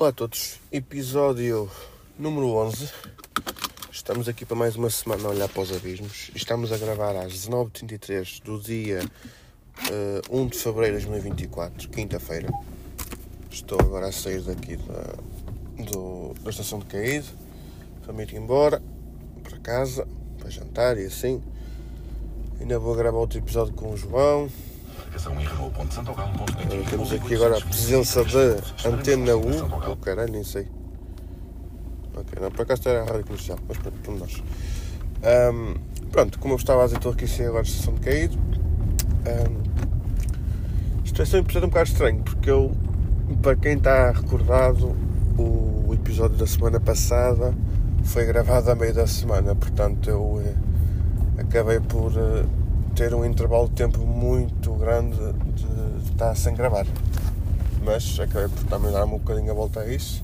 Olá a todos, episódio número 11. Estamos aqui para mais uma semana a olhar para os abismos. Estamos a gravar às 19h33 do dia uh, 1 de fevereiro de 2024, quinta-feira. Estou agora a sair daqui da, do, da estação de Caído. Vou ir embora para casa, para jantar e assim. Ainda vou gravar outro episódio com o João. Uh, temos aqui agora a presença da Antena U. Oh caralho, nem sei. Ok, não, por acaso era a rádio comercial, mas pronto, por nós. Um, pronto, como eu estava a dizer, estou aqui sem agora a estação de caído. Um, isto é sempre um bocado estranho, porque eu, para quem está recordado, o episódio da semana passada foi gravado a meio da semana, portanto eu eh, acabei por. Eh, ter um intervalo de tempo muito grande de, estar sem gravar. Mas acabei por também dar-me um bocadinho a volta a isso.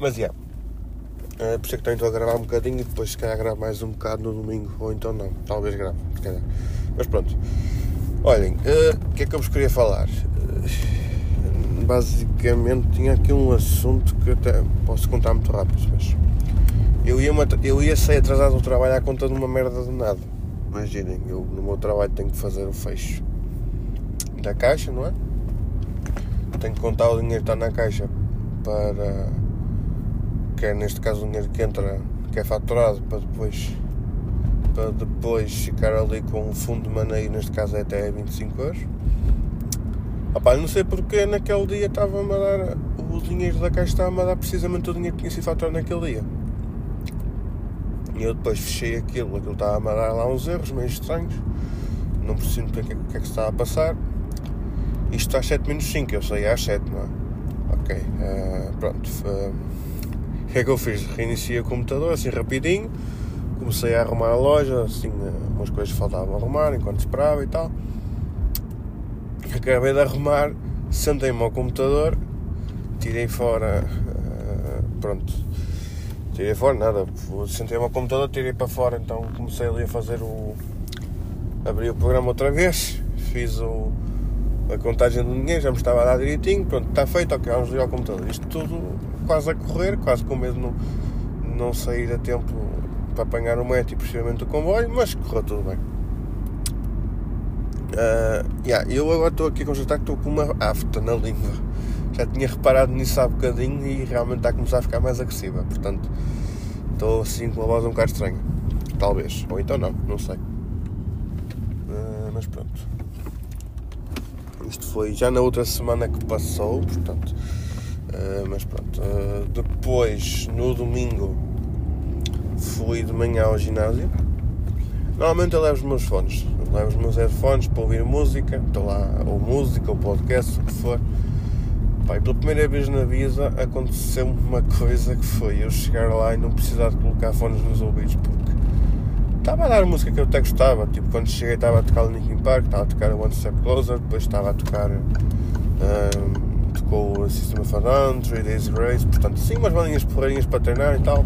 Mas, yeah. É, por isso é que estou a gravar um bocadinho e depois se calhar gravo mais um bocado no domingo, ou então não, talvez grave, se calhar. Mas pronto. Olhem, uh, o que é que eu vos queria falar? Uh, basicamente tinha aqui um assunto que até posso contar muito rápido, mas eu ia, eu ia sair atrasado do trabalho à conta de uma merda de nada. Imaginem, eu no meu trabalho tenho que fazer o fecho da caixa, não é? Tenho que contar o dinheiro que está na caixa para. que é neste caso o dinheiro que entra, que é faturado, para depois. para depois ficar ali com um fundo de maneio, neste caso é até 25 euros. Opa, não sei porque naquele dia estava-me a dar. o dinheiro da caixa estava-me a dar precisamente o dinheiro que tinha sido faturado naquele dia. E eu depois fechei aquilo, aquilo estava a mandar lá uns erros meio estranhos, não percebo o que, é, que é que se estava a passar. Isto está às 7 menos 5, eu saí às 7, não é? Ok, uh, pronto. Uh, o que é que eu fiz? Reiniciei o computador assim rapidinho, comecei a arrumar a loja, assim, uh, umas coisas faltavam arrumar enquanto esperava e tal. Acabei de arrumar, sentei-me ao computador, tirei fora, pronto, Tirei fora, nada. Sentei-me ao computador, tirei para fora, então comecei ali a fazer o. abri o programa outra vez, fiz o, a contagem do dinheiro, já me estava a dar direitinho, pronto, está feito, ok, vamos ligar ao computador. Isto tudo quase a correr, quase com medo de não, não sair a tempo para apanhar o metro e possivelmente o comboio, mas correu tudo bem. Uh, yeah, eu agora estou aqui a constatar que estou com uma afta na língua já tinha reparado nisso há bocadinho e realmente está a começar a ficar mais agressiva. Portanto, estou assim com uma voz um bocado estranha. Talvez. Ou então não, não sei. Uh, mas pronto. Isto foi já na outra semana que passou, portanto. Uh, mas pronto. Uh, depois, no domingo, fui de manhã ao ginásio. Normalmente eu levo os meus fones. Levo os meus headphones para ouvir música. Estou lá, ou música, ou podcast, o que for. Pai, pela primeira vez na vida aconteceu uma coisa que foi eu chegar lá e não precisar de colocar fones nos ouvidos porque estava a dar música que eu até gostava. Tipo, quando cheguei estava a tocar o Linkin Park, estava a tocar o One Step Closer, depois estava a tocar. Um, tocou o System of a Down, Three Days Grace, portanto, sim, umas bandinhas porreirinhas para treinar e tal.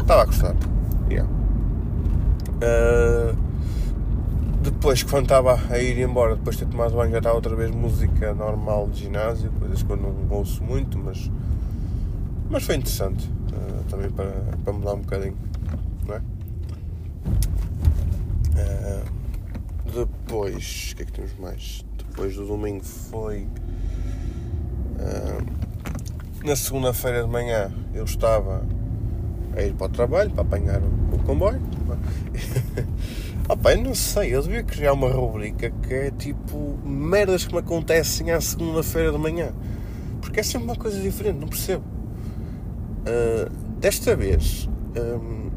Estava a gostar. Yeah. Uh, depois, quando estava a ir embora, depois de ter tomado banho, já estava outra vez música normal de ginásio, coisas que eu não ouço muito, mas, mas foi interessante uh, também para, para mudar um bocadinho, não é? Uh, depois, o que é que temos mais? Depois do domingo foi. Uh, na segunda-feira de manhã eu estava a ir para o trabalho para apanhar o, o comboio. Ah pá, eu não sei, eu devia criar uma rubrica que é tipo merdas que me acontecem à segunda-feira de manhã. Porque é sempre uma coisa diferente, não percebo. Uh, desta vez, um,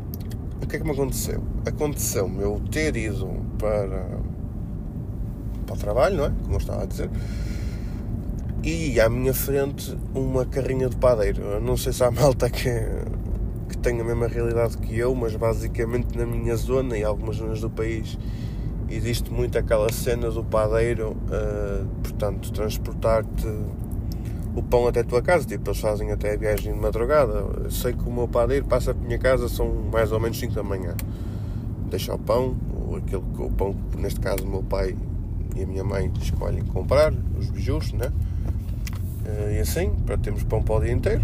o que é que me aconteceu? Aconteceu-me eu ter ido para, para o trabalho, não é? Como eu estava a dizer. E à minha frente uma carrinha de padeiro. Eu não sei se há malta que têm a mesma realidade que eu, mas basicamente na minha zona e algumas zonas do país existe muito aquela cena do padeiro, uh, portanto, transportar-te o pão até a tua casa, tipo, eles fazem até a viagem de madrugada. Eu sei que o meu padeiro passa para a minha casa, são mais ou menos 5 da manhã. Deixa o pão, ou aquele, o pão que neste caso o meu pai e a minha mãe escolhem comprar, os bijus, né? Uh, e assim, para termos pão para o dia inteiro.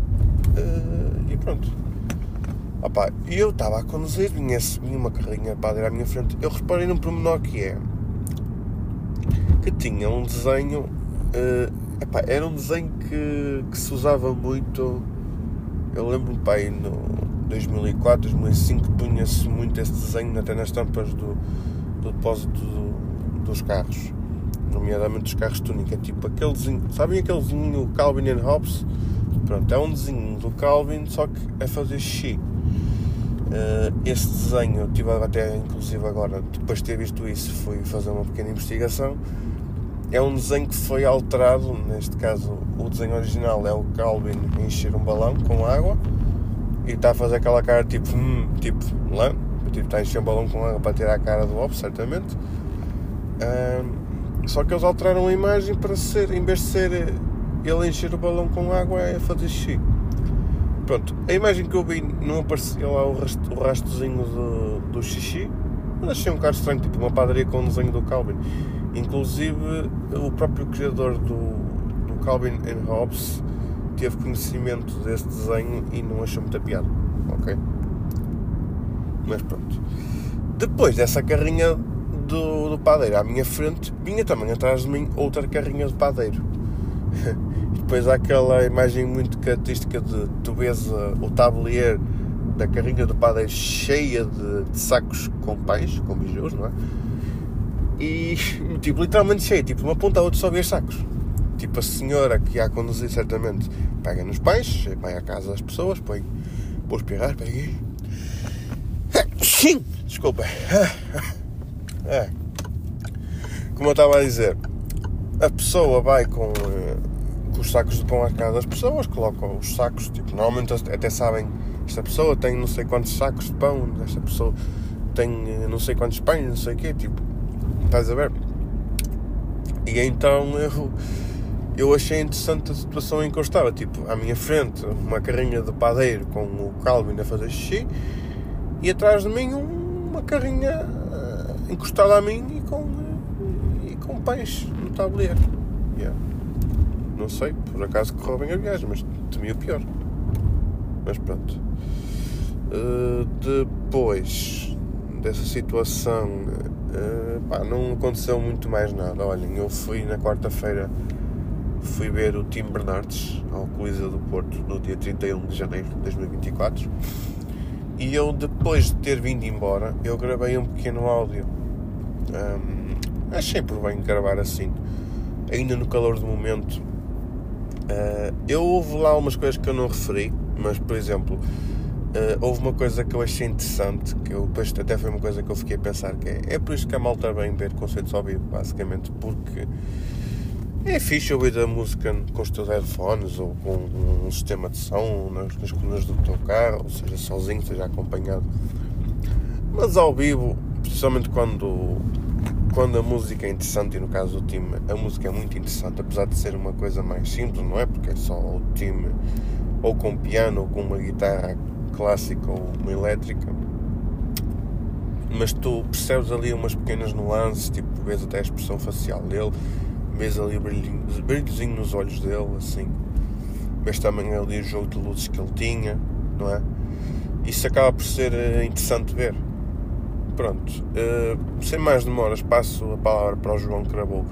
Uh, e pronto. Opa, eu estava a conduzir, vinha, vinha uma carrinha para à minha frente. Eu reparei num pormenor que é que tinha um desenho. Uh, epá, era um desenho que, que se usava muito. Eu lembro-me, pai, no 2004, 2005, punha-se muito esse desenho até nas tampas do, do depósito do, dos carros nomeadamente os carros túnica, é tipo aquele desenho, sabem aquele desenho Calvin and Hobbes? Pronto, é um desenho do Calvin, só que é fazer xixi. Uh, esse desenho, eu tive até inclusive agora, depois de ter visto isso, fui fazer uma pequena investigação. É um desenho que foi alterado, neste caso o desenho original é o Calvin encher um balão com água e está a fazer aquela cara tipo, hum, tipo, lá, tipo, está a encher um balão com água para tirar a cara do Hobbes, certamente. Só que eles alteraram a imagem para ser, em vez de ser ele encher o balão com água, é fazer xixi. Pronto, a imagem que eu vi não aparecia lá o, rasto, o rastozinho do, do xixi, mas achei um bocado estranho, tipo uma padaria com um desenho do Calvin. Inclusive, o próprio criador do, do Calvin and Hobbes teve conhecimento desse desenho e não achou muita piada, ok? Mas pronto. Depois dessa carrinha do, do padeiro à minha frente, vinha também atrás de mim outra carrinha de padeiro. depois há aquela imagem muito característica de tu vês uh, o tabuleiro da carrinha do padeiro cheia de, de sacos com pães, com bijus, não é? E tipo, literalmente cheia, tipo, uma ponta a outra só vês sacos. Tipo, a senhora que a conduzir certamente pega nos pães, vai à casa das pessoas, põe, vou espirrar, peguei. Desculpa. É. Como eu estava a dizer, a pessoa vai com, eh, os sacos de pão à casa das pessoas, colocam os sacos, tipo, normalmente até sabem, esta pessoa tem não sei quantos sacos de pão, esta pessoa tem eh, não sei quantos pães, não sei o quê, tipo, estás a ver? E então eu, eu achei interessante a situação em que eu estava, tipo, à minha frente, uma carrinha de padeiro com o Calvin a fazer xixi e atrás de mim uma carrinha encostado a mim e com, e com pães no tabuleiro. Yeah. Não sei, por acaso correu bem a viagem, mas temi o pior. Mas pronto. Uh, depois dessa situação, uh, pá, não aconteceu muito mais nada. Olhem, eu fui na quarta-feira fui ver o Tim Bernardes ao Coliseu do Porto no dia 31 de janeiro de 2024 e eu depois de ter vindo embora eu gravei um pequeno áudio um, achei por bem gravar assim, ainda no calor do momento. Uh, eu houve lá umas coisas que eu não referi, mas por exemplo, uh, houve uma coisa que eu achei interessante, que eu depois até foi uma coisa que eu fiquei a pensar que é, é por isso que a malta vem ver concertos ao vivo, basicamente, porque é fixe ouvir a música com os teus headphones ou com um sistema de som nas, nas colunas do teu carro, ou seja, sozinho, seja acompanhado. Mas ao vivo, especialmente quando quando a música é interessante, e no caso do time, a música é muito interessante, apesar de ser uma coisa mais simples, não é? Porque é só o time ou com piano ou com uma guitarra clássica ou uma elétrica. Mas tu percebes ali umas pequenas nuances, tipo, vês até a expressão facial dele, vês ali brilhinho, brilhozinho nos olhos dele, assim. Vês também ali o jogo de luzes que ele tinha, não é? Isso acaba por ser eh, interessante ver pronto, uh, sem mais demoras, passo a palavra para o João que gravou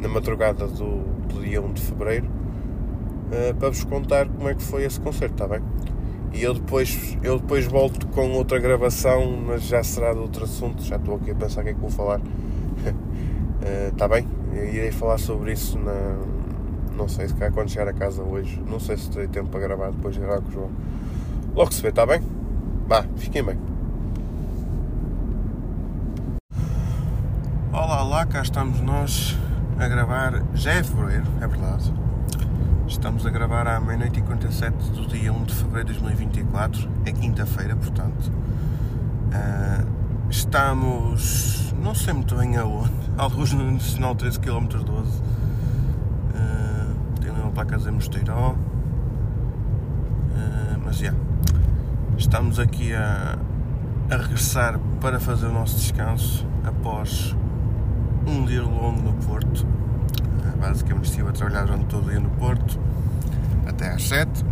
na madrugada do, do dia 1 de Fevereiro uh, para vos contar como é que foi esse concerto, está bem? E eu depois, eu depois volto com outra gravação, mas já será de outro assunto, já estou aqui a pensar o que é que vou falar. Está uh, bem? Eu irei falar sobre isso na. Não sei se quando chegar a casa hoje. Não sei se terei tempo para gravar depois de gravar com o João. Logo se vê, está bem? Vá, fiquem bem. Olá, olá, cá estamos nós a gravar, já é fevereiro, é verdade. Estamos a gravar à meia-noite e 47 do dia 1 de fevereiro de 2024, é quinta-feira, portanto. Uh, estamos, não sei muito bem aonde, alguns no Nacional 13 km 12. Uh, tem uma placa de Mosteiró. Uh, mas já. Yeah, estamos aqui a, a regressar para fazer o nosso descanso após um dia longo no Porto. Eh, basicamente estive a trabalhar durante todo o dia no Porto. até às 7.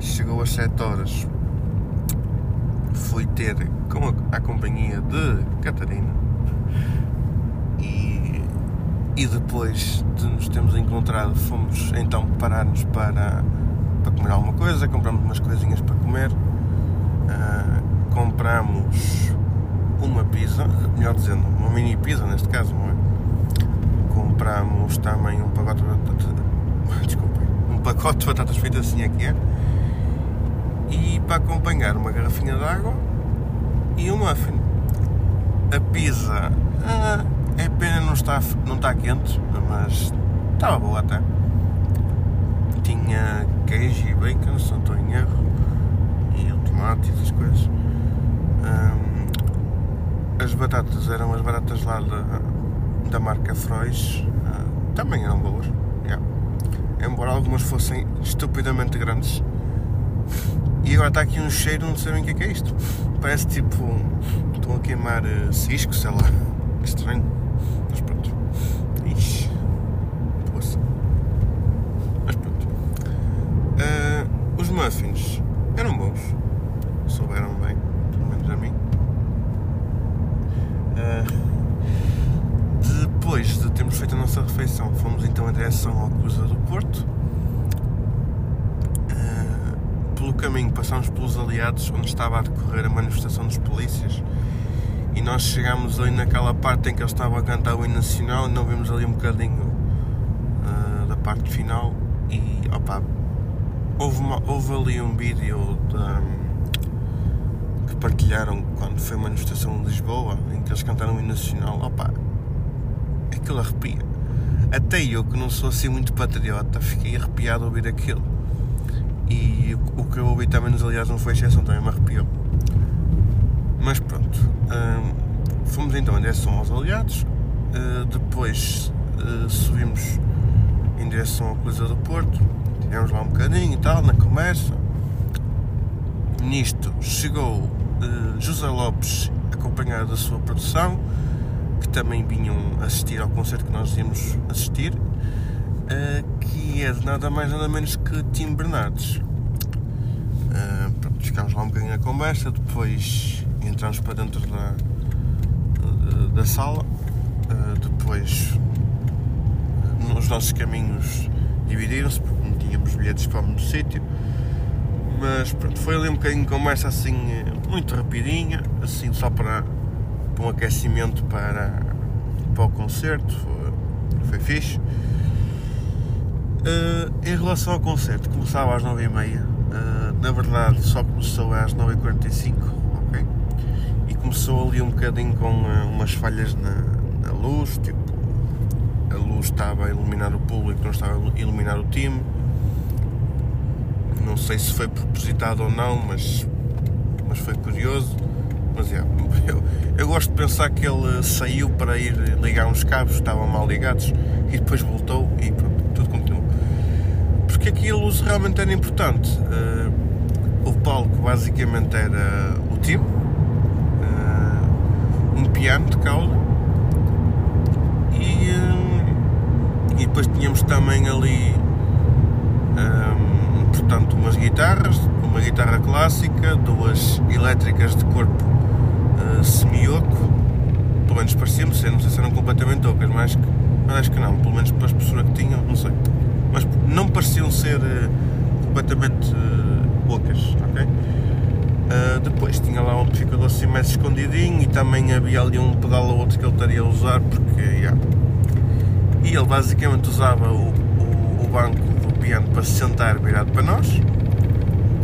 Chegou às 7 horas. Fui ter com a, a companhia de Catarina. E, e depois de nos termos encontrado, fomos então parar-nos para, para comer alguma coisa. Compramos umas coisinhas para comer. Uh, compramos uma pizza, melhor dizendo, uma mini pizza neste caso, não é? Compramos também um pacote de batatas, desculpem, um pacote de batatas fritas assim aqui é. E para acompanhar uma garrafinha de água e um muffin. A pizza ah, é pena não está, não está quente, mas estava boa até. Tinha queijo e bacon, se não estou em erro, e o tomate e essas coisas. As batatas eram as batatas lá da, da marca Frois, uh, também eram boas, yeah. embora algumas fossem estupidamente grandes. E agora está aqui um cheiro, não sabem o que é, que é isto. Parece tipo. Estão a queimar uh, cisco, sei lá. Estranho. Mas pronto. Ixi. Poxa. Mas pronto. Uh, os muffins eram bons. Souberam bem. Pelo menos a mim. Uh, depois de termos feito a refeição, fomos então em direção ao Cruza do Porto. Uh, pelo caminho passámos pelos aliados onde estava a decorrer a manifestação dos polícias e nós chegámos ali naquela parte em que eles estavam a cantar o hino nacional e não vimos ali um bocadinho uh, da parte final e opa, houve, uma, houve ali um vídeo da que partilharam quando foi a manifestação de Lisboa, em que eles cantaram o hino nacional, opa, aquilo arrepia. Até eu, que não sou assim muito patriota, fiquei arrepiado a ouvir aquilo. E o que eu ouvi também nos aliados não foi exceção, também me arrepiou. Mas pronto, hum, fomos então em direção aos aliados, uh, depois uh, subimos em direção ao Coliseu do Porto, tivemos lá um bocadinho e tal, na conversa. Nisto chegou uh, José Lopes, acompanhado da sua produção, que também vinham assistir ao concerto que nós íamos assistir, uh, que é de nada mais nada menos que Tim Bernardes. Uh, pronto, ficámos lá um bocadinho na conversa, depois entramos para dentro da, da, da sala, depois nos nossos caminhos dividiram-se porque não tínhamos bilhetes para o sítio mas pronto, foi ali um bocadinho de conversa assim, muito rapidinha, assim só para, para um aquecimento para, para o concerto, foi, foi fixe. Uh, em relação ao concerto, começava às 9h30, uh, na verdade só começou às 9h45, ok? E começou ali um bocadinho com uh, umas falhas na, na luz, tipo, a luz estava a iluminar o público, não estava a iluminar o time não sei se foi propositado ou não, mas, mas foi curioso. Mas é, eu, eu gosto de pensar que ele saiu para ir ligar uns cabos, estavam mal ligados, e depois voltou e pronto, tudo continuou. Porque aqui a luz realmente era importante. Uh, o palco basicamente era o time, uh, um piano de cauda e, uh, e depois tínhamos também ali portanto, umas guitarras, uma guitarra clássica, duas elétricas de corpo uh, semi-oco, pelo menos parecia-me ser, não sei se eram completamente ocas, mas acho, que, mas acho que não, pelo menos para a espessura que tinham, não sei. Mas não pareciam ser uh, completamente uh, ocas, ok? Uh, depois tinha lá um amplificador assim mais escondidinho e também havia ali um pedal ou outro que ele estaria a usar porque, yeah. E ele basicamente usava o, o, o banco piano para se sentar virado para nós.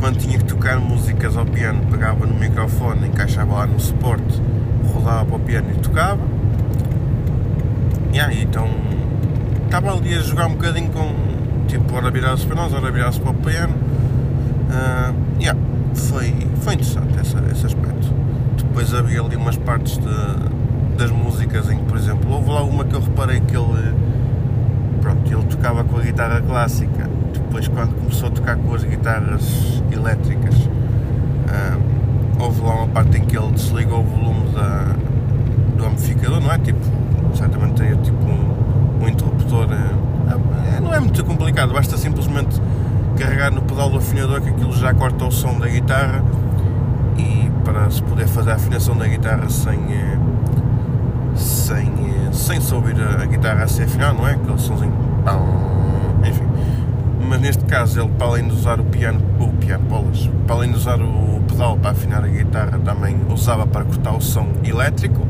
Quando tinha que tocar músicas ao piano, pegava no microfone, encaixava lá no suporte, rodava para o piano e tocava. Yeah, então estava ali a jogar um bocadinho com tipo, ora virar-se para nós, ora virar-se para o piano. Uh, yeah, foi, foi interessante esse, esse aspecto. Depois havia ali umas partes de, das músicas em que, por exemplo, houve lá uma que eu reparei que ele pronto, ele tocava com a guitarra clássica. Depois, quando começou a tocar com as guitarras elétricas, um, houve lá uma parte em que ele desligou o volume da, do amplificador, não é? Tipo, certamente tem tipo um, um interruptor. Uh, não é muito complicado, basta simplesmente já corta o som da guitarra e para se poder fazer a afinação da guitarra sem, eh, sem, eh, sem se ouvir a guitarra a ser afinada, não é? Aquele somzinho. Mas neste caso ele para além de usar o piano, o piano, bolas, para além de usar o pedal para afinar a guitarra também usava para cortar o som elétrico.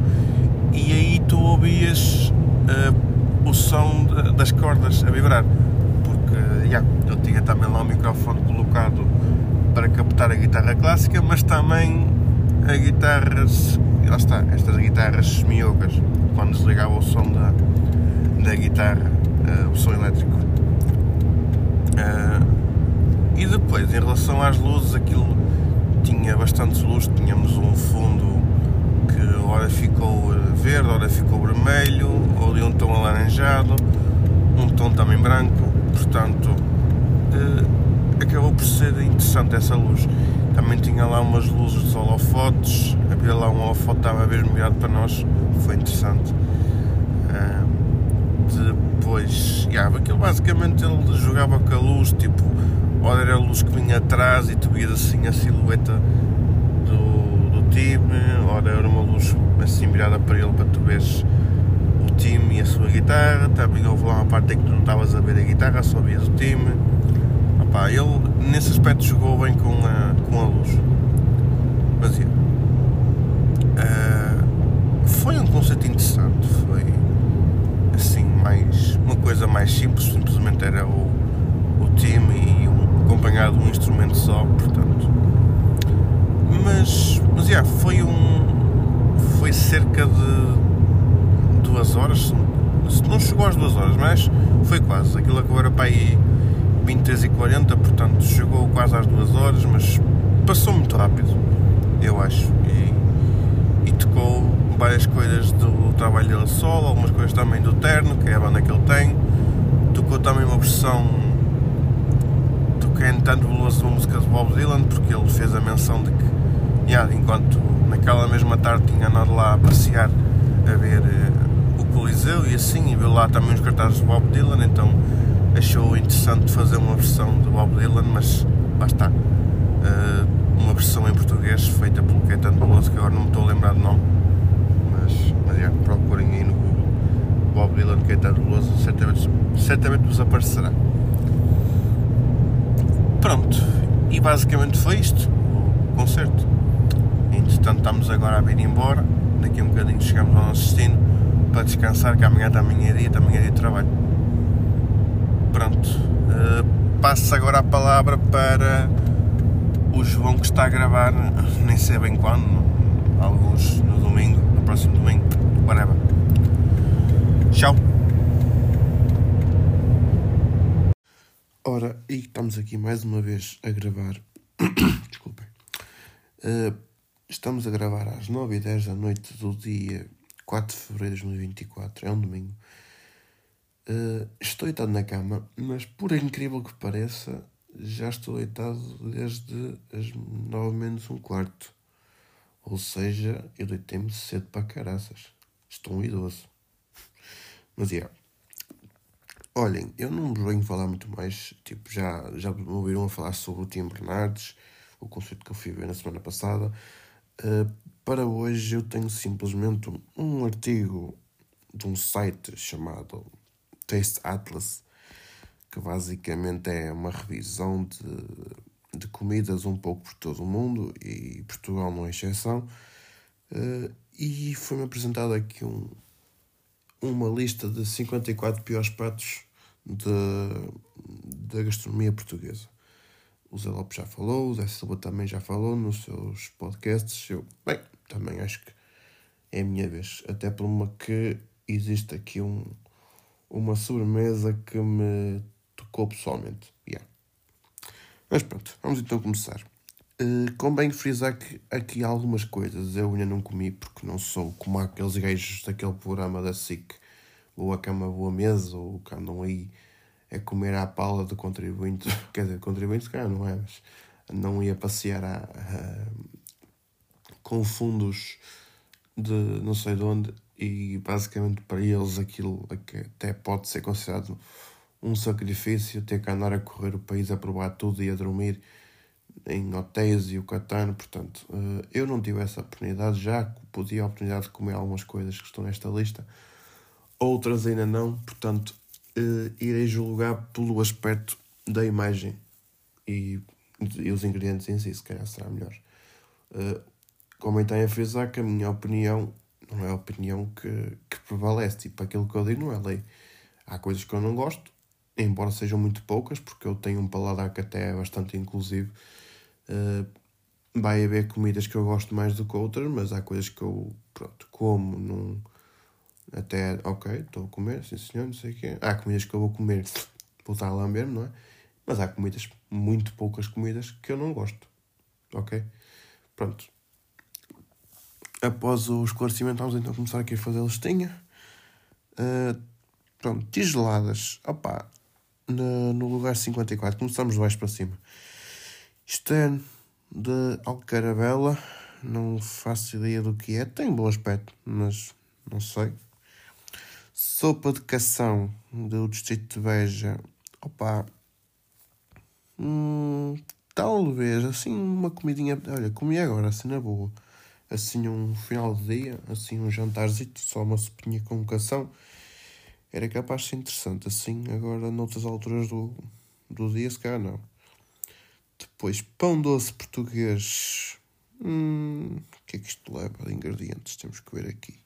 E aí tu ouvias uh, o som de, das cordas a vibrar. Porque yeah, eu tinha também lá o microfone colocado para captar a guitarra clássica mas também a guitarras lá está, estas guitarras miocas quando desligava o som da, da guitarra uh, o som elétrico uh, e depois em relação às luzes aquilo tinha bastante luz, tínhamos um fundo que ora ficou verde, ora ficou vermelho, ou de um tom alaranjado, um tom também branco, portanto eh, acabou por ser interessante essa luz. Também tinha lá umas luzes de holofotes, havia lá um holofote estava mesmo virado para nós, foi interessante. Uh, depois, yeah, aquilo basicamente ele jogava com a luz, tipo, Ora era a luz que vinha atrás e tu vias assim a silhueta do, do time, ora era uma luz assim virada para ele para tu veres o time e a sua guitarra. Também houve lá uma parte em que tu não estavas a ver a guitarra, só vias o time. Opa, ele nesse aspecto jogou bem com a, com a luz. Mas uh, foi um conceito interessante, foi mais uma coisa mais simples, simplesmente era o, o time e acompanhado de um instrumento só, portanto. Mas, mas yeah, foi um. Foi cerca de duas horas, não chegou às duas horas, mas foi quase. Aquilo acabou era para aí 23 e 40, portanto chegou quase às duas horas, mas passou muito rápido, eu acho. E, e tocou várias coisas do trabalho dele solo, algumas coisas também do Terno, que é a banda que ele tem. Tocou também uma versão toquei tanto valoroso uma música de Bob Dylan porque ele fez a menção de que, yeah, enquanto naquela mesma tarde tinha andado lá a passear a ver uh, o Coliseu e assim, e viu lá também os cartazes de Bob Dylan, então achou interessante fazer uma versão de Bob Dylan, mas está. Uh, uma versão em português feita pelo Caetano Veloso, que agora não me estou a lembrar do nome, procurem aí no Google Bob Dylan, Caetano Veloso, certamente, certamente vos aparecerá. Pronto, e basicamente foi isto, o concerto. Entretanto, estamos agora a vir embora. Daqui a um bocadinho chegamos ao nosso destino para descansar, que amanhã também é dia, também é dia de trabalho. Pronto, uh, passo agora a palavra para o João que está a gravar, nem sei bem quando, alguns no domingo, no próximo domingo, whatever. Tchau! Ora, e estamos aqui mais uma vez a gravar. Desculpem. Uh, estamos a gravar às 9h10 da noite do dia 4 de fevereiro de 2024. É um domingo. Uh, estou deitado na cama, mas por incrível que pareça, já estou deitado desde as 9 menos um quarto. Ou seja, eu deitei-me cedo para caraças. Estou um idoso. Mas é. Yeah. Olhem, eu não vos venho falar muito mais, tipo, já, já me ouviram a falar sobre o Tim Bernardes, o concerto que eu fui ver na semana passada. Uh, para hoje eu tenho simplesmente um, artigo de um site chamado Taste Atlas, que basicamente é uma revisão de, de comidas um pouco por todo o mundo, e Portugal não é exceção. Uh, e foi-me apresentado aqui um, uma lista de 54 piores pratos da gastronomia portuguesa. O Zé Lopes já falou, o Zé Silva também já falou nos seus podcasts. Eu, bem, também acho que é a minha vez. Até por uma que existe aqui um, uma sobremesa que me tocou pessoalmente. Yeah. Mas pronto, vamos então começar. Uh, convém frisar que aqui algumas coisas. Eu ainda não comi porque não sou como aqueles gajos daquele programa da SIC. Ou a cama boa mesa, ou que andam aí a comer à pala do contribuinte, quer dizer, contribuinte calhar não é, mas não ia passear a, a, com fundos de não sei de onde. E basicamente para eles aquilo até pode ser considerado um sacrifício ter que andar a correr o país a provar tudo e a dormir em hotéis e o catano, portanto, uh, eu não tive essa oportunidade, já podia a oportunidade de comer algumas coisas que estão nesta lista, outras ainda não, portanto, uh, irei julgar pelo aspecto da imagem e, e, os ingredientes em si, se calhar será melhor. Uh, comentem a que a minha opinião não é a opinião que, que prevalece, tipo, aquilo que eu digo não é lei. Há coisas que eu não gosto, embora sejam muito poucas, porque eu tenho um paladar que até é bastante inclusivo. Uh, vai haver comidas que eu gosto mais do que outras, mas há coisas que eu, pronto, como, não... Até, ok, estou a comer, sim senhor, não sei o quê. Há comidas que eu vou comer, vou estar lá mesmo, não é? Mas há comidas, muito poucas comidas, que eu não gosto, ok? Pronto. Após o esclarecimento, vamos então começar aqui a fazer a listinha. Uh, pronto, tigeladas. Opa, no, no lugar 54, começamos de baixo para cima. Isto é de Alcaravela, não faço ideia do que é. Tem bom aspecto, mas não sei. Sopa de cação do distrito de Beja. Opa, hum, talvez assim uma comidinha. Olha, comi agora, assim na boa. Assim um final de dia, assim um jantarzito, só uma sopinha com cação era capaz de ser interessante. Assim, agora, noutras alturas do, do dia, se calhar não. Depois, pão doce português. Hum, o que é que isto leva ingredientes? Temos que ver aqui.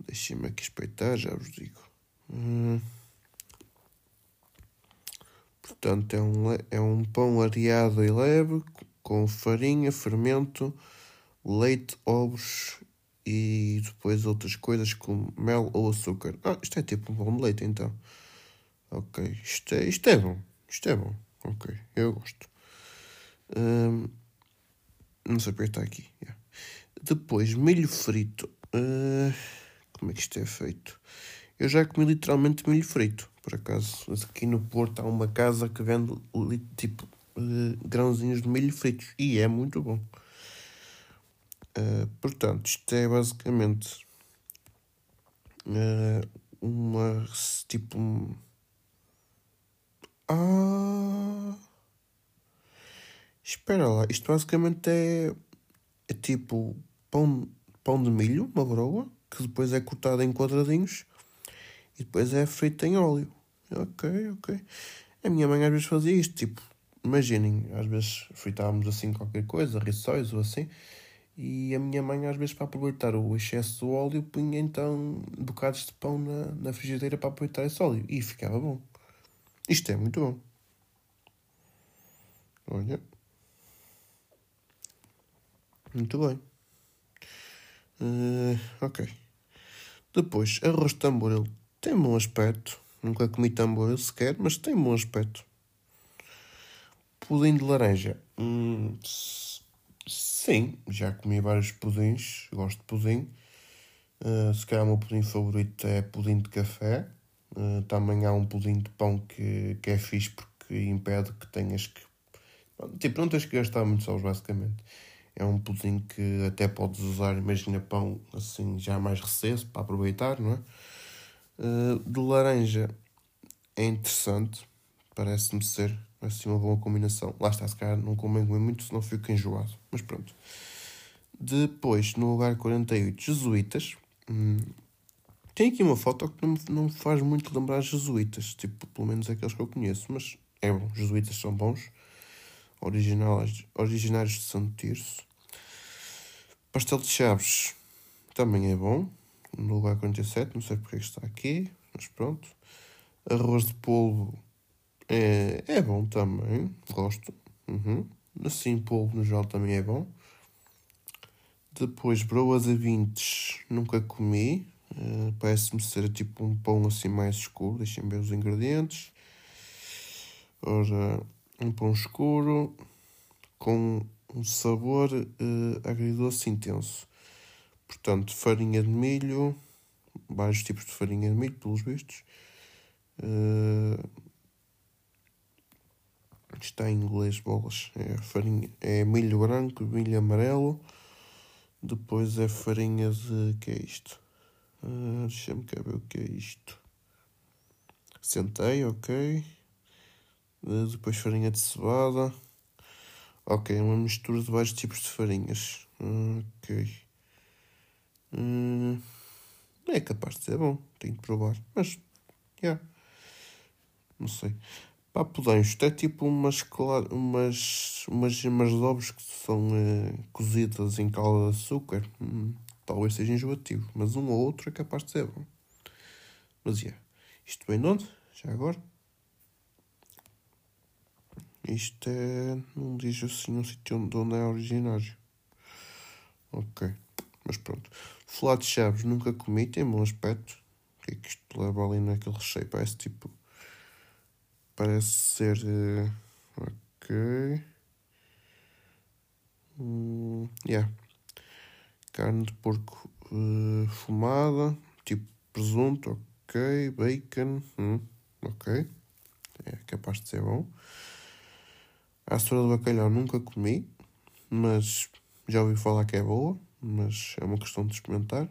Deixem-me aqui espreitar, já vos digo. Hum. Portanto, é um, é um pão areado e leve, com farinha, fermento, leite, ovos e depois outras coisas como mel ou açúcar. Ah, isto é tipo um pão de leite então. Ok, isto é, isto é bom. Isto é bom. Ok, eu gosto. Não sei porque está aqui. Yeah. Depois, milho frito. Uh, como é que isto é feito? Eu já comi literalmente milho frito, por acaso. Aqui no Porto há uma casa que vende tipo uh, grãozinhos de milho fritos e é muito bom. Uh, portanto, isto é basicamente uh, uma tipo. Ah! Espera lá, isto basicamente é, é tipo pão, pão de milho, uma broa, que depois é cortada em quadradinhos e depois é frito em óleo. Ok, ok. A minha mãe às vezes fazia isto, tipo, imaginem, às vezes fritávamos assim qualquer coisa, rissóis ou assim, e a minha mãe, às vezes, para aproveitar o excesso do óleo, punha então bocados de pão na, na frigideira para aproveitar esse óleo. E ficava bom. Isto é muito bom. Olha. Muito bem. Uh, ok. Depois, arroz de tamboril. Tem bom aspecto. Nunca comi tamboril sequer, mas tem bom aspecto. Pudim de laranja. Hum, Sim, já comi vários pudins, gosto de pudim. Uh, se calhar o meu pudim favorito é pudim de café. Uh, também há um pudim de pão que, que é fixe porque impede que tenhas que. Tipo, não tens que gastar muito sós, basicamente. É um pudim que até podes usar, imagina pão assim já mais recesso para aproveitar, não é? Uh, de laranja é interessante, parece-me ser assim uma boa combinação. Lá está, se calhar não comer muito, senão fico enjoado. Mas pronto. Depois, no lugar 48, Jesuítas. Hum, tem aqui uma foto que não, não me faz muito lembrar jesuítas, tipo, pelo menos aqueles que eu conheço, mas é bom, jesuítas são bons. Originários de Santo Tirso. Pastel de Chaves também é bom, no lugar 47, não sei porque é que está aqui, mas pronto. Arroz de polvo é, é bom também, gosto. Uhum. Assim, polvo no geral também é bom. Depois, broas a vintes, nunca comi. Uh, Parece-me ser tipo um pão assim mais escuro. Deixem ver os ingredientes. Ora, um pão escuro com um sabor uh, agridoce intenso. Portanto, farinha de milho, vários tipos de farinha de milho, pelos vistos. Uh, está em inglês, bolas. É, farinha, é milho branco, milho amarelo. Depois é farinha de. que é isto? Uh, Deixa-me cá ver o que é isto. Centeio, ok. Uh, depois farinha de cevada. Ok, uma mistura de vários tipos de farinhas. Ok. Hum, é capaz de ser bom, tenho que provar. Mas, já. Yeah. Não sei. Papudanhos, isto é tipo umas, umas, umas gemas de ovos que são uh, cozidas em calda de açúcar. Hum, talvez seja enjoativo, mas um ou outro é capaz de ser bom. Mas, é. Yeah. Isto vem de onde? Já agora? Isto é. Não diz assim um sítio de onde é originário. Ok. Mas pronto. Flá de chaves nunca comi, tem bom aspecto. O que é que isto leva ali naquele recheio? Parece tipo. Parece ser. Uh... Ok. Hum, yeah. Carne de porco uh, fumada, tipo presunto, ok. Bacon, hum, ok. É capaz de ser bom. A de bacalhau nunca comi, mas já ouvi falar que é boa, mas é uma questão de experimentar.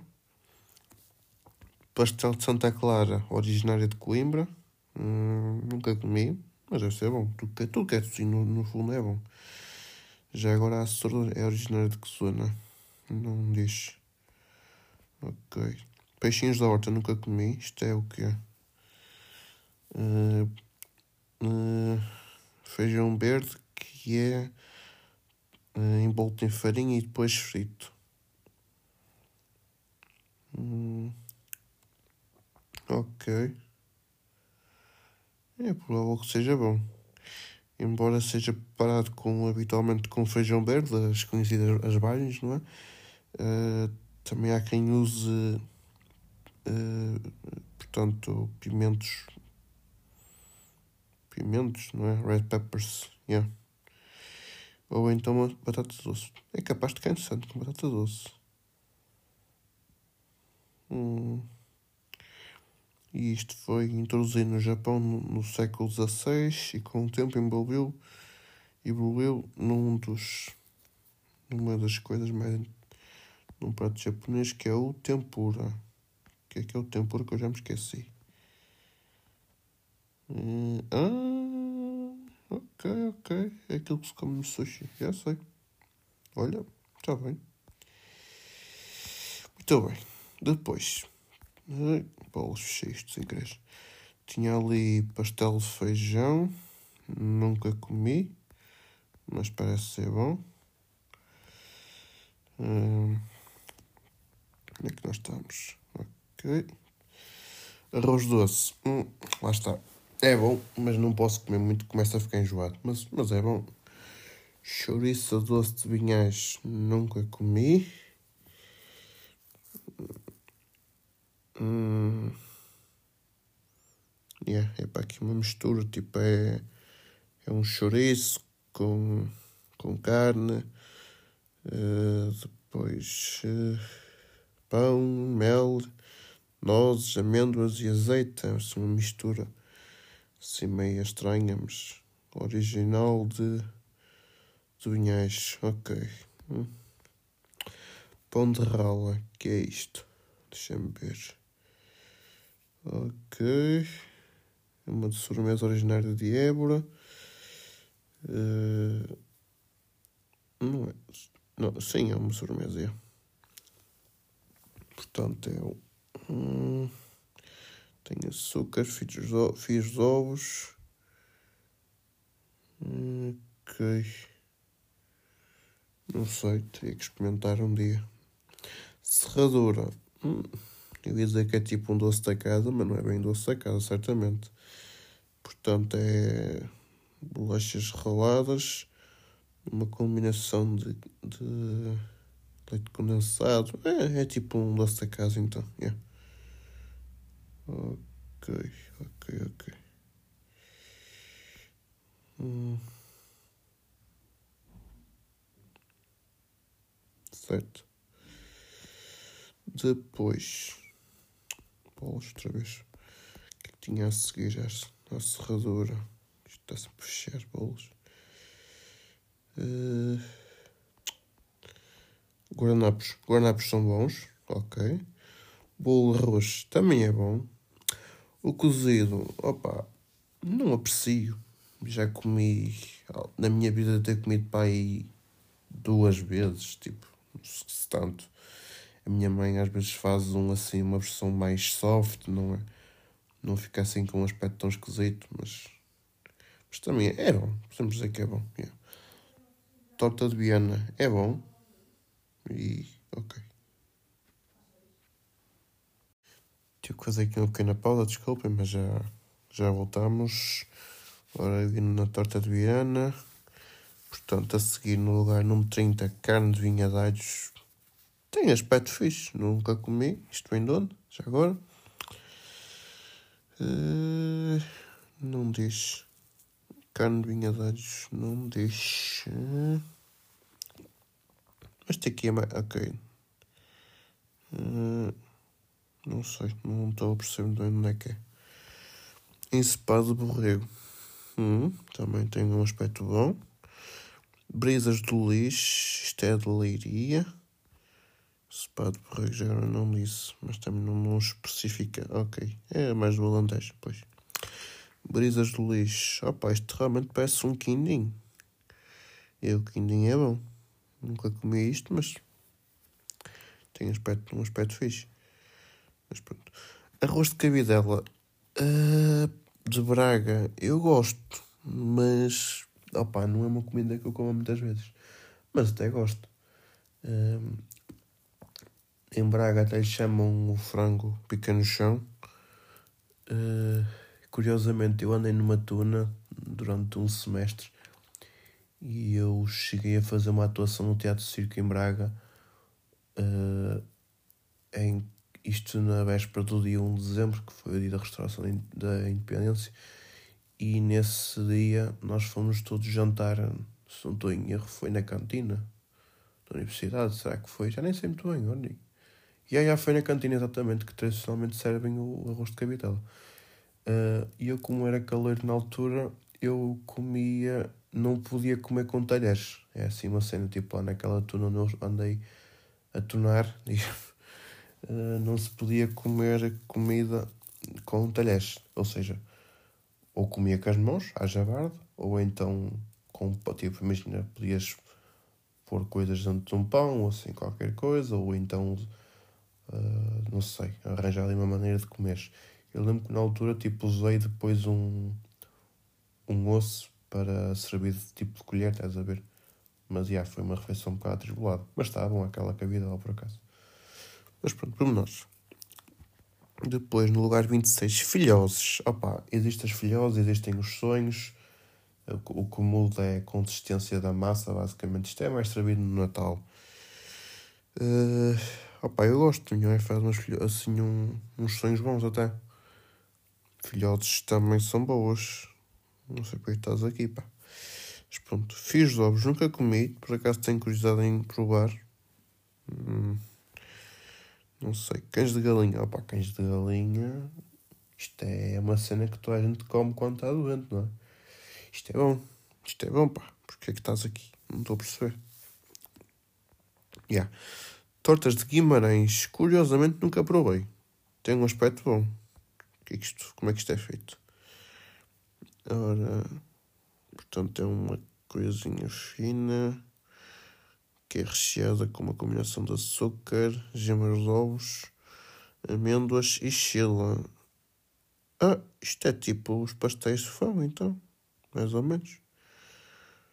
Pastel de Santa Clara, originária de Coimbra, hum, nunca comi, mas deve ser bom. Tudo que, tudo que é assim no, no fundo é bom. Já agora a é originária de Quesuna. Não diz. Ok. Peixinhos da horta nunca comi. Isto é o que é? Uh, uh, feijão verde que é uh, envolto em farinha e depois frito. Hum, ok. É provável que seja bom. Embora seja preparado com, habitualmente com feijão verde, as conhecidas as bagens, não é? Uh, também há quem use, uh, portanto, pimentos. Pimentos, não é? Red peppers, yeah. Ou então batata doce. É capaz de ficar interessante com batata doce. Hum. E isto foi introduzido no Japão no, no século XVI e com o tempo envolveu evoluiu num dos numa das coisas mais num prato japonês que é o tempura. O que é que é o tempura que eu já me esqueci? Hum, ah, Ok, ok. É aquilo que se come no sushi. Já sei. Olha, está bem. Muito bem. Depois. Bolos cheios de sem querer. Tinha ali pastel de feijão. Nunca comi. Mas parece ser bom. Hum, onde é que nós estamos? Ok. Arroz doce. Hum, lá está. É bom, mas não posso comer muito, começa a ficar enjoado. Mas, mas é bom. Chouriço doce de vinhais nunca comi. Hum. Yeah, é para aqui uma mistura, tipo é, é um chouriço com, com carne, uh, depois uh, pão, mel, nozes, amêndoas e azeite, é assim, uma mistura assim meio estranha, mas original de, de Vinhais. Ok. Hum. Pão de rala, que é isto? Deixa-me ver. Ok. É uma de sobremesa originária de Évora. Uh, não é. Não, sim, é uma sobremesa. É. Portanto, é o. Hum, tem açúcar, de ovos. Ok. Não sei, teria que experimentar um dia. Serradura. Hum, eu ia dizer que é tipo um doce da casa, mas não é bem doce da casa, certamente. Portanto, é bolachas raladas, uma combinação de, de leite condensado. É, é tipo um doce da casa, então. Yeah. Ok, ok, ok. Hum. Certo. Depois. Bolas outra vez. O que é que tinha a seguir? A serradura. Isto está sempre a fechar bolas. Uh... Guardanapos. Guardanapos são bons. Ok. Bolo arroz também é bom. O cozido, opa, não aprecio. Já comi, na minha vida, ter comido pai duas vezes, tipo, se tanto. A minha mãe às vezes faz um, assim, uma versão mais soft, não é? Não fica assim com um aspecto tão esquisito, mas, mas também é bom, podemos dizer que é bom. Torta de Viana é bom e ok. Tive que fazer aqui uma pequena pausa, desculpem, mas já, já voltamos. Vindo na torta de Viana. Portanto, a seguir no lugar número 30, carne de vinha de. Tem aspecto fixe, nunca comi. Isto vem de onde? Já agora? Uh, não diz. Carne de vinha de não diz. Uh, mas tem aqui a mais. Ok. Uh, não sei, não estou a perceber onde é que é. Ensepado de borrego. Hum, também tem um aspecto bom. Brisas do lixo, isto é de leiria. Cepado por já agora não disse, mas também não, não especifica. Ok, é mais do Alentejo, pois. Brisas do lixo. Opa, isto realmente parece um quindim. E o quindim é bom. Nunca comi isto, mas tem aspecto, um aspecto fixe. Mas pronto. Arroz de cabidela. Uh, de Braga, eu gosto, mas opa, não é uma comida que eu como muitas vezes, mas até gosto. Um, em Braga até lhe chamam o frango pica no chão. Uh, curiosamente, eu andei numa tuna durante um semestre e eu cheguei a fazer uma atuação no Teatro Circo em Braga uh, em isto na véspera do dia 1 de dezembro, que foi o dia da restauração da independência, e nesse dia nós fomos todos jantar, se não estou em erro, foi na cantina da universidade, será que foi? Já nem sei muito bem, olhem. E aí já foi na cantina exatamente, que tradicionalmente servem o arroz de cabidela. Uh, e eu, como era caloiro na altura, eu comia, não podia comer com talheres. É assim uma cena, tipo lá naquela tuna onde eu andei a tunar, uh, não se podia comer comida com talheres. Ou seja, ou comia com as mãos, à jabarda, ou então com, tipo, imagina, podias pôr coisas dentro de um pão, ou assim, qualquer coisa, ou então, uh, não sei, arranjar ali uma maneira de comer. Eu lembro que na altura, tipo, usei depois um, um osso para servir de tipo de colher, estás a ver? Mas, já, foi uma refeição um bocado atribulada. Mas estava bom aquela cabida lá, por acaso. Mas pronto, pormenores. Depois, no lugar 26, filhoses. Opa, existem as filhoses, existem os sonhos. O que muda é a consistência da massa, basicamente. Isto é mais servido no Natal. Uh, opa, eu gosto, minha mãe faz umas, assim, um, uns sonhos bons até. Filhotes também são boas. Não sei porque estás aqui, pá. Mas pronto, fiz ovos, nunca comi. Por acaso tenho curiosidade em provar. Hum. Não sei. Cães de galinha. Opa, cães de galinha. Isto é uma cena que toda a gente come quando está doente, não é? Isto é bom. Isto é bom, pá. Porquê é que estás aqui? Não estou a perceber. Yeah. Tortas de Guimarães. Curiosamente nunca provei. Tem um aspecto bom. Que é isto, como é que isto é feito? Ora. Portanto, é uma coisinha fina que é recheada com uma combinação de açúcar, gemas de ovos, amêndoas e chila. Ah, isto é tipo os pastéis de fão, então, mais ou menos.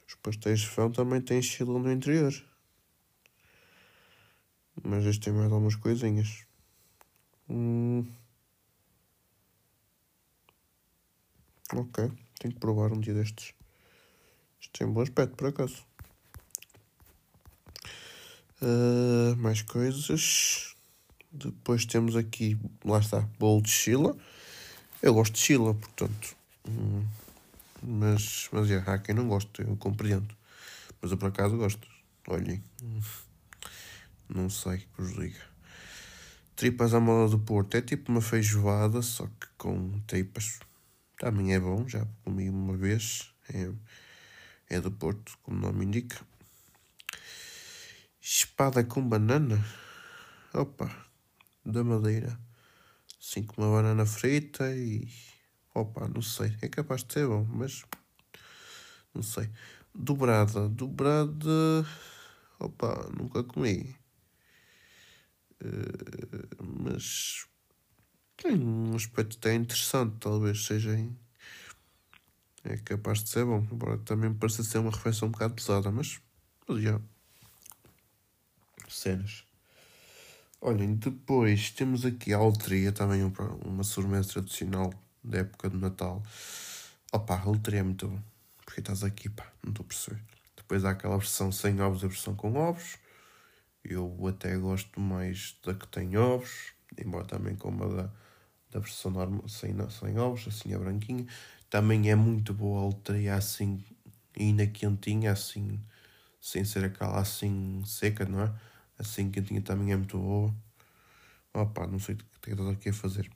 Os pastéis de fão também têm chila no interior. Mas este tem mais algumas coisinhas. Hum. Ok, tenho que provar um dia destes. Isto tem bom aspecto, por acaso. Uh, mais coisas. Depois temos aqui, lá está, bolo de Chila. Eu gosto de Chila, portanto. Hum, mas, mas é, há quem não goste, eu compreendo. Mas eu por acaso gosto. Olhem. Hum, não sei que vos diga. Tripas à moda do Porto. É tipo uma feijoada, só que com tripas. Também é bom, já comi uma vez. É, é do Porto, como o nome indica. Espada com banana? Opa, da madeira. Assim com uma banana frita e. Opa, não sei. É capaz de ser bom, mas. não sei. Dobrada. Dobrada. Opa, nunca comi. Uh, mas tem um aspecto até interessante, talvez seja. É capaz de ser bom, embora também pareça ser uma refeição um bocado pesada, mas. Mas já. Cenas. Olhem, depois temos aqui a alteria, também uma sobremesa tradicional da época de Natal. Opa, a alteria é muito bom. Porque estás aqui, pá, não estou a perceber. Depois há aquela versão sem ovos e a versão com ovos. Eu até gosto mais da que tem ovos, embora também como a da, da versão normal, sem, sem ovos, assim a branquinha. Também é muito boa a loteria assim, ainda quentinha, assim, sem ser aquela assim seca, não é? Assim quentinha também é muito boa. Opa, não sei o que estou aqui a fazer.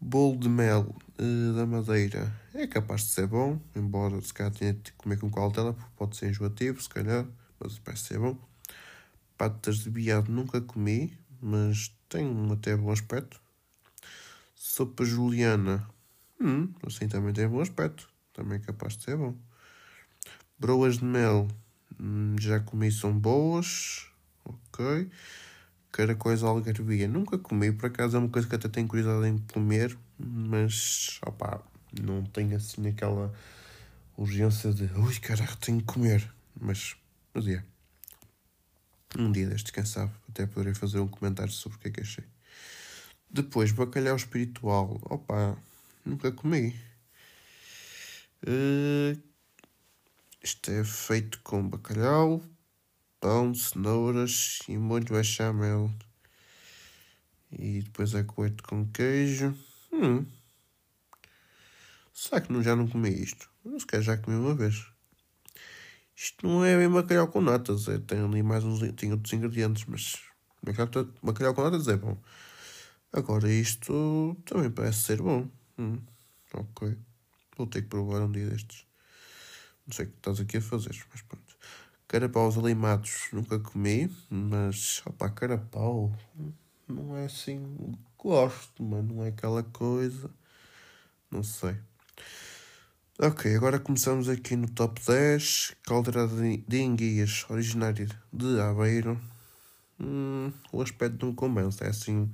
Bolo de mel uh, da Madeira é capaz de ser bom, embora se calhar tenha de comer com cautela, porque pode ser enjoativo, se calhar, mas parece ser bom. Patas de biado nunca comi, mas tem um até bom aspecto. Sopa juliana, hum, assim também tem bom aspecto, também é capaz de ser bom. Broas de mel, hum, já comi, são boas, ok. Caracóis algarvia, nunca comi, por acaso é uma coisa que até tenho curiosidade em comer, mas, opá, não tenho assim aquela urgência de, ui, caraca, tenho que comer, mas, mas é. Um dia destes, quem sabe, até poderei fazer um comentário sobre o que é que achei. Depois, bacalhau espiritual. Opa, nunca comi. Uh, isto é feito com bacalhau, pão, cenouras e molho bechamel. E depois é coito com queijo. Hum. Será que não, já não comi isto? Eu se calhar já comi uma vez. Isto não é bem bacalhau com natas, é, tem ali mais uns tem outros ingredientes, mas bacalhau com natas é bom. Agora isto também parece ser bom. Hum, ok. Vou ter que provar um dia destes. Não sei o que estás aqui a fazer, mas pronto. Carapaus alimados nunca comi, mas opá, carapau não é assim. Gosto, mas não é aquela coisa. Não sei. Ok, agora começamos aqui no top 10. Caldeirada de enguias, originária de Aveiro. Hum, o aspecto não convence, é assim,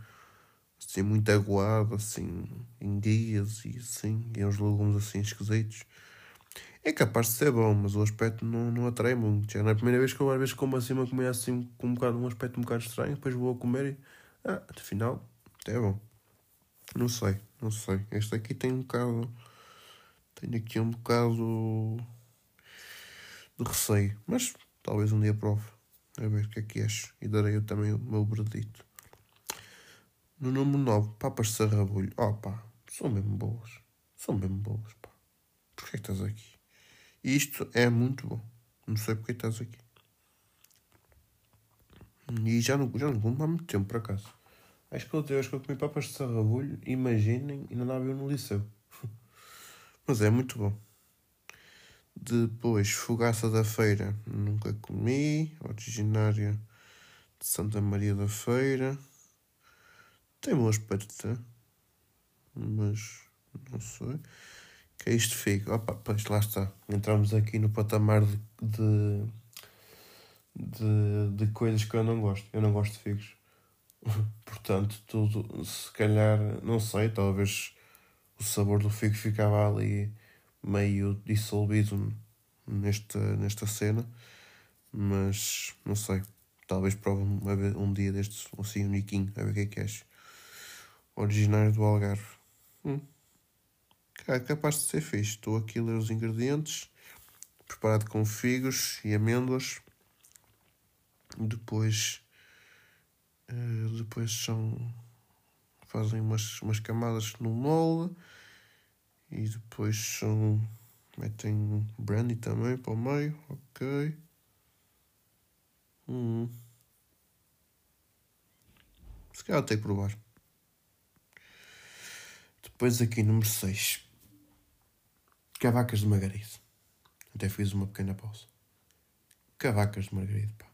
assim muito aguado, assim, enguias e assim, e uns legumes assim esquisitos. É capaz de ser bom, mas o aspecto não, não atrai muito. Já na primeira vez que eu às vezes como assim uma comida assim com um, bocado, um aspecto um bocado estranho, depois vou a comer e. Ah, afinal, até é bom. Não sei, não sei. Este aqui tem um bocado tenho aqui um bocado de receio, mas talvez um dia prove. A ver o que é que és. E darei eu também o meu verdito. No número 9, papas de sarrabulho. Oh pá, são mesmo boas. São mesmo boas, pá. Porquê é que estás aqui? Isto é muito bom. Não sei porque estás aqui. E já não, já não como há muito tempo, por acaso. Acho que a última que eu comi papas de sarrabulho, imaginem, ainda não havia no liceu. Mas é muito bom. Depois, Fogaça da Feira, nunca comi. Originária de Santa Maria da Feira. Tem bom aspecto, mas não sei. Que é isto figo? Opa, pois lá está. Entramos aqui no patamar de, de, de, de coisas que eu não gosto. Eu não gosto de figos. Portanto, tudo, se calhar, não sei, talvez o sabor do figo ficava ali meio dissolvido nesta, nesta cena, mas não sei, talvez prove um, um dia destes, assim, um niquinho, a ver o que é que és. Originário do Algarve. Hum. É capaz de ser fixe. Estou aqui a ler os ingredientes. Preparado com figos e amêndoas. Depois. Uh, depois são fazem umas, umas camadas no molde e depois são, metem brandy também para o meio, ok. Hum. Se calhar tenho que provar. Depois aqui número 6. Cavacas de Margarido. Até fiz uma pequena pausa. Cavacas de Margarido, pá.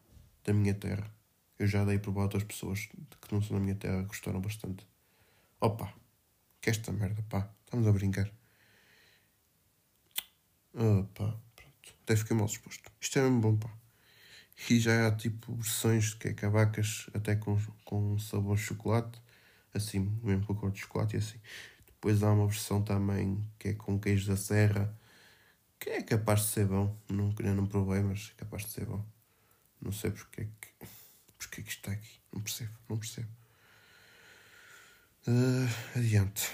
Da minha terra. Eu já dei provar a outras pessoas que não são da minha terra, gostaram bastante. Opa, que esta merda, pá, estamos a brincar. Opa, pronto. até fiquei mal disposto. Isto é mesmo bom, pá. E já há tipo versões que é cavacas até com, com sabor de chocolate, assim, mesmo com a cor de chocolate e assim. Depois há uma versão também que é com queijo da serra, que é capaz de ser bom. Não, eu não provei, mas é capaz de ser bom. Não sei porque é que, porque é que está aqui. Não percebo, não percebo. Uh, adiante.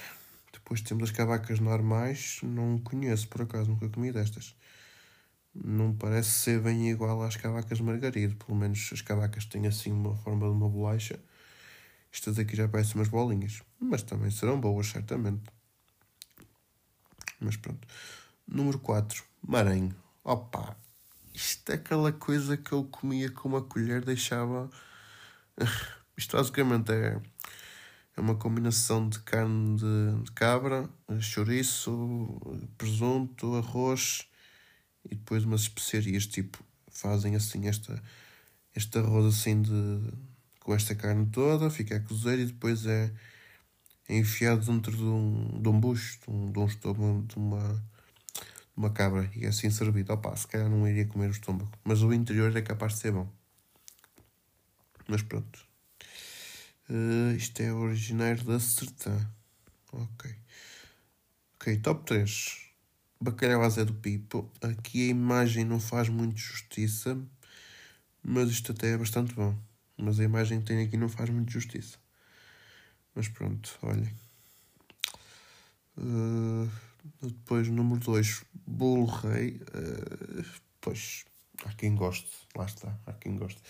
Depois temos as cavacas normais. Não conheço, por acaso, nunca comi destas. Não parece ser bem igual às cavacas margarido. Pelo menos as cavacas têm assim uma forma de uma bolacha. Estas aqui já parecem umas bolinhas. Mas também serão boas, certamente. Mas pronto. Número 4. Maranho. Opa! Isto é aquela coisa que eu comia com uma colher, deixava. Isto basicamente é é uma combinação de carne de, de cabra, chouriço, presunto, arroz e depois umas especiarias, tipo, fazem assim esta, este arroz assim de, com esta carne toda, fica a cozer e depois é, enfiado dentro de um, de um bucho, de um, estômago, de uma, de uma cabra e é assim servido. Opa, se calhar não iria comer o estômago, mas o interior é capaz de ser bom. Mas pronto. Uh, isto é originário da Sertã. Ok. Ok, top 3. Bacalhau à Zé do Pipo. Aqui a imagem não faz muito justiça, mas isto até é bastante bom. Mas a imagem que tem aqui não faz muito justiça. Mas pronto, olhem. Uh, depois, número 2, Bolo Rei. Uh, pois, há quem goste. Lá está, há quem goste.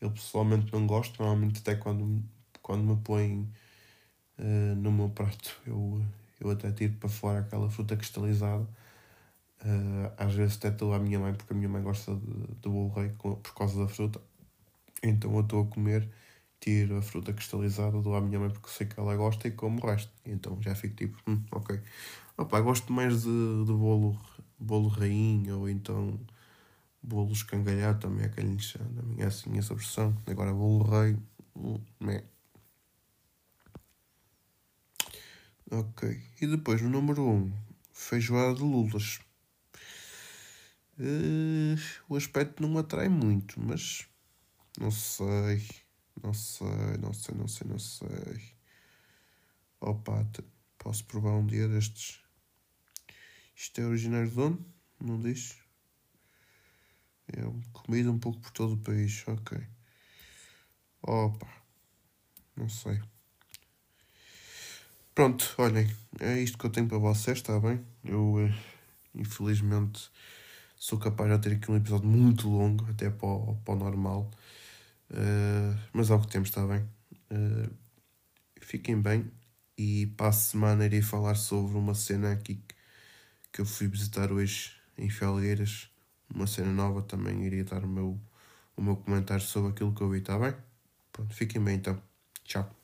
Eu pessoalmente não gosto. Normalmente, até quando quando me põem uh, no meu prato, eu, eu até tiro para fora aquela fruta cristalizada. Uh, às vezes até estou à minha mãe, porque a minha mãe gosta de, de bolo rei por causa da fruta. Então eu estou a comer, tiro a fruta cristalizada, dou à minha mãe porque sei que ela gosta e como o resto. Então já fico tipo, hum, ok. Opa, gosto mais de, de bolo, bolo rainha ou então bolo escangalhado também é que lhe chama. É assim essa versão. Agora bolo rei, hum, é. Ok. E depois no número 1, um, feijoada de lulas. Uh, o aspecto não atrai muito, mas não sei. Não sei, não sei, não sei, não sei. Opa, posso provar um dia destes. Isto é originário de onde? Não diz? É comida um pouco por todo o país, ok. Opa, não sei. Pronto, olhem, é isto que eu tenho para vocês, está bem? Eu, eh, infelizmente, sou capaz de ter aqui um episódio muito longo, até para o, para o normal. Uh, mas é o que temos, está bem? Uh, fiquem bem e para a semana irei falar sobre uma cena aqui que eu fui visitar hoje em Felgueiras. Uma cena nova também iria dar o meu, o meu comentário sobre aquilo que eu vi, está bem? Pronto, fiquem bem então. Tchau.